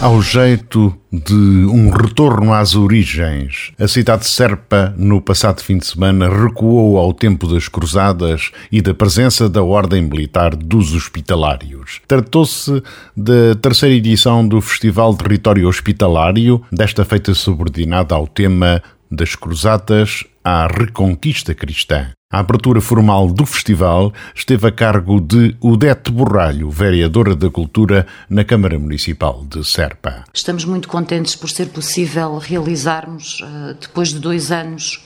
ao jeito de um retorno às origens. A cidade de Serpa, no passado fim de semana, recuou ao tempo das cruzadas e da presença da Ordem Militar dos Hospitalários. Tratou-se da terceira edição do Festival Território Hospitalário, desta feita subordinada ao tema das Cruzadas à Reconquista Cristã. A abertura formal do festival esteve a cargo de Udete Borralho, vereadora da Cultura na Câmara Municipal de Serpa. Estamos muito contentes por ser possível realizarmos, eh, depois de dois anos,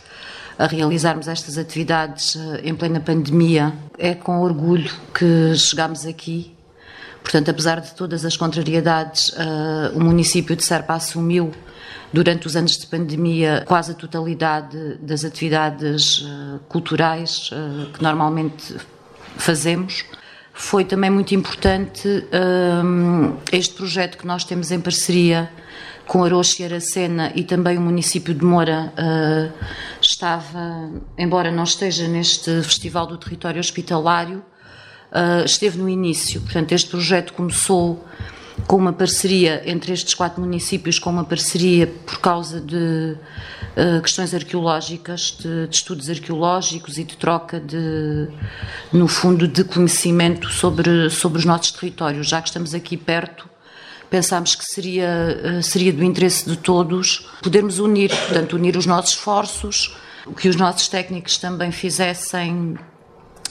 a realizarmos estas atividades eh, em plena pandemia. É com orgulho que chegamos aqui. Portanto, apesar de todas as contrariedades, eh, o município de Serpa assumiu durante os anos de pandemia, quase a totalidade das atividades uh, culturais uh, que normalmente fazemos. Foi também muito importante uh, este projeto que nós temos em parceria com Aroche e Aracena e também o município de Moura estava, embora não esteja neste Festival do Território Hospitalário, esteve no início. Portanto, este projeto começou com uma parceria entre estes quatro municípios, com uma parceria por causa de uh, questões arqueológicas, de, de, estudos arqueológicos e de troca de, no fundo, de conhecimento sobre, sobre os nossos territórios. Já que estamos aqui perto, pensámos que seria, uh, seria do interesse de todos podermos unir, portanto, unir os nossos esforços, que os nossos técnicos também fizessem,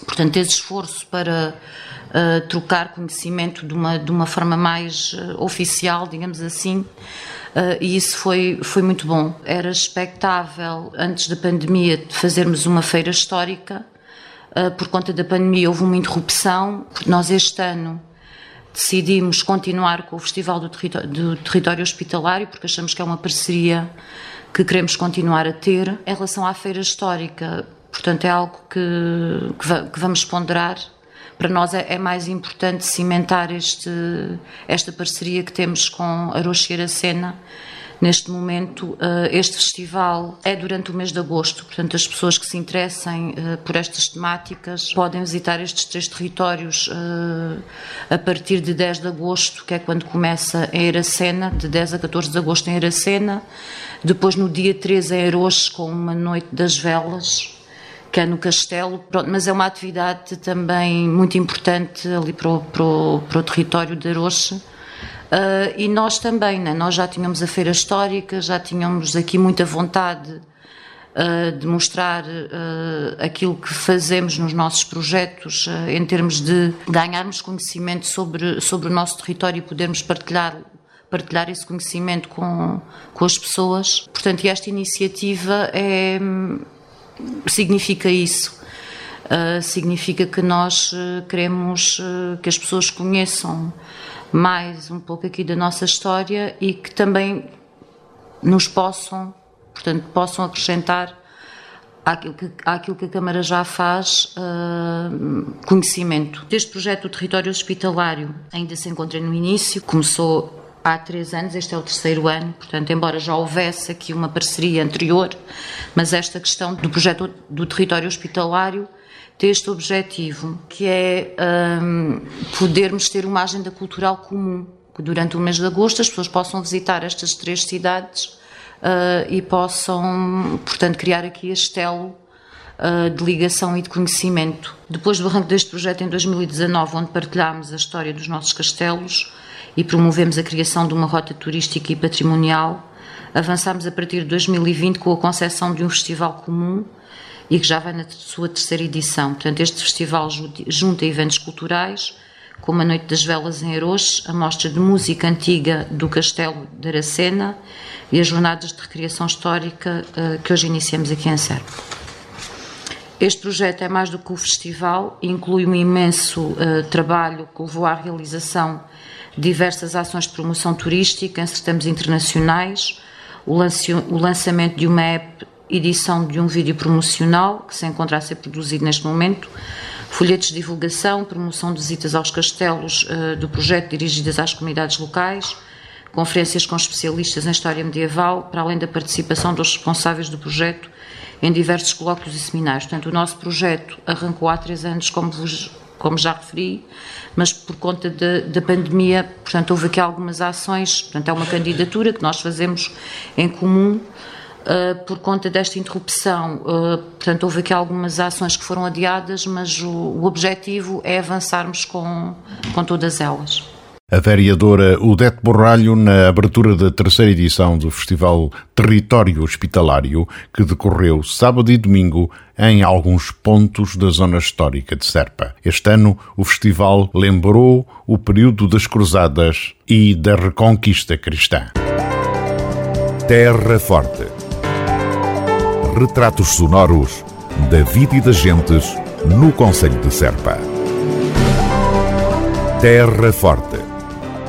portanto, esse esforço para uh, trocar conhecimento de uma, de uma forma mais uh, oficial, digamos assim. Uh, e isso foi, foi muito bom. Era expectável, antes da pandemia, fazermos uma feira histórica. por conta da pandemia, houve uma interrupção. Nós, este ano, decidimos continuar com o Festival do Território, do Território Hospitalário, porque achamos que é uma parceria que queremos continuar a ter. Em relação à feira histórica, portanto, é algo que, que vamos ponderar. Para nós é, é, mais importante cimentar este, esta parceria que temos com a Rocheira Sena. Neste momento, uh, este festival é durante o mês de agosto, portanto, as pessoas que se interessem uh, por estas temáticas podem visitar estes três territórios uh, a partir de 10 de agosto, que é quando começa em Iracena, de 10 a 14 de agosto em Iracena, depois no dia 13 em Aroches, com uma noite das velas, que é no Castelo, pronto, mas é uma atividade também muito importante ali para o, para o, para o território de Aroche. Uh, e nós também, né? nós já tínhamos a feira histórica, já tínhamos aqui muita vontade uh, de mostrar uh, aquilo que fazemos nos nossos projetos, em termos de ganharmos conhecimento sobre, sobre o nosso território e podermos partilhar partilhar esse conhecimento com, com as pessoas. Portanto, esta iniciativa é, significa isso. Uh, significa que nós uh, queremos uh, que as pessoas conheçam mais um pouco aqui da nossa história e que também nos possam, portanto, possam acrescentar àquilo que, àquilo que a Câmara já faz conhecimento. Este projeto do território hospitalário ainda se encontra no início, começou há três anos, este é o terceiro ano, portanto, embora já houvesse aqui uma parceria anterior, mas esta questão do projeto do território hospitalário tem este objetivo, que é um, podermos ter uma agenda cultural comum, que durante o mês de agosto as pessoas possam visitar estas três cidades uh, e possam, portanto, criar aqui a estelo uh, de ligação e de conhecimento. Depois do arranque deste projeto em 2019, onde partilhámos a história dos nossos castelos, e promovemos a criação de uma rota turística e patrimonial. Avançámos a partir de 2020 com a concessão de um festival comum e que já vai na sua terceira edição. Portanto, este festival junta eventos culturais, como a Noite das Velas em Aroche, a mostra de música antiga do Castelo de Aracena e as jornadas de recriação histórica uh, que hoje iniciamos aqui em Serpa. Este projeto é mais do que o festival, inclui um imenso uh, trabalho que levou à realização diversas ações de promoção turística em certames internacionais, o, o lançamento de uma app, edição de um vídeo promocional, que se encontra a ser produzido neste momento, folhetos de divulgação, promoção de visitas aos castelos uh, do projeto dirigidas às comunidades locais, conferências com especialistas em história medieval, para além da participação dos responsáveis do projeto em diversos colóquios e seminários. Portanto, o nosso projeto arrancou há três anos, como, vos, como já referi, mas por conta da pandemia, portanto, houve aqui algumas ações, portanto, é uma candidatura que nós fazemos em comum, Uh, por conta desta interrupção. Uh, portanto, houve aqui algumas ações que foram adiadas, mas o, o objetivo é avançarmos com, com todas elas a vereadora Udete Borralho na abertura da terceira edição do Festival Território Hospitalário, que decorreu sábado e domingo em alguns pontos da zona histórica de Serpa. Este ano, o festival lembrou o período das Cruzadas e da Reconquista Cristã. Terra Forte. Retratos sonoros da vida e das gentes no Conselho de Serpa. Terra Forte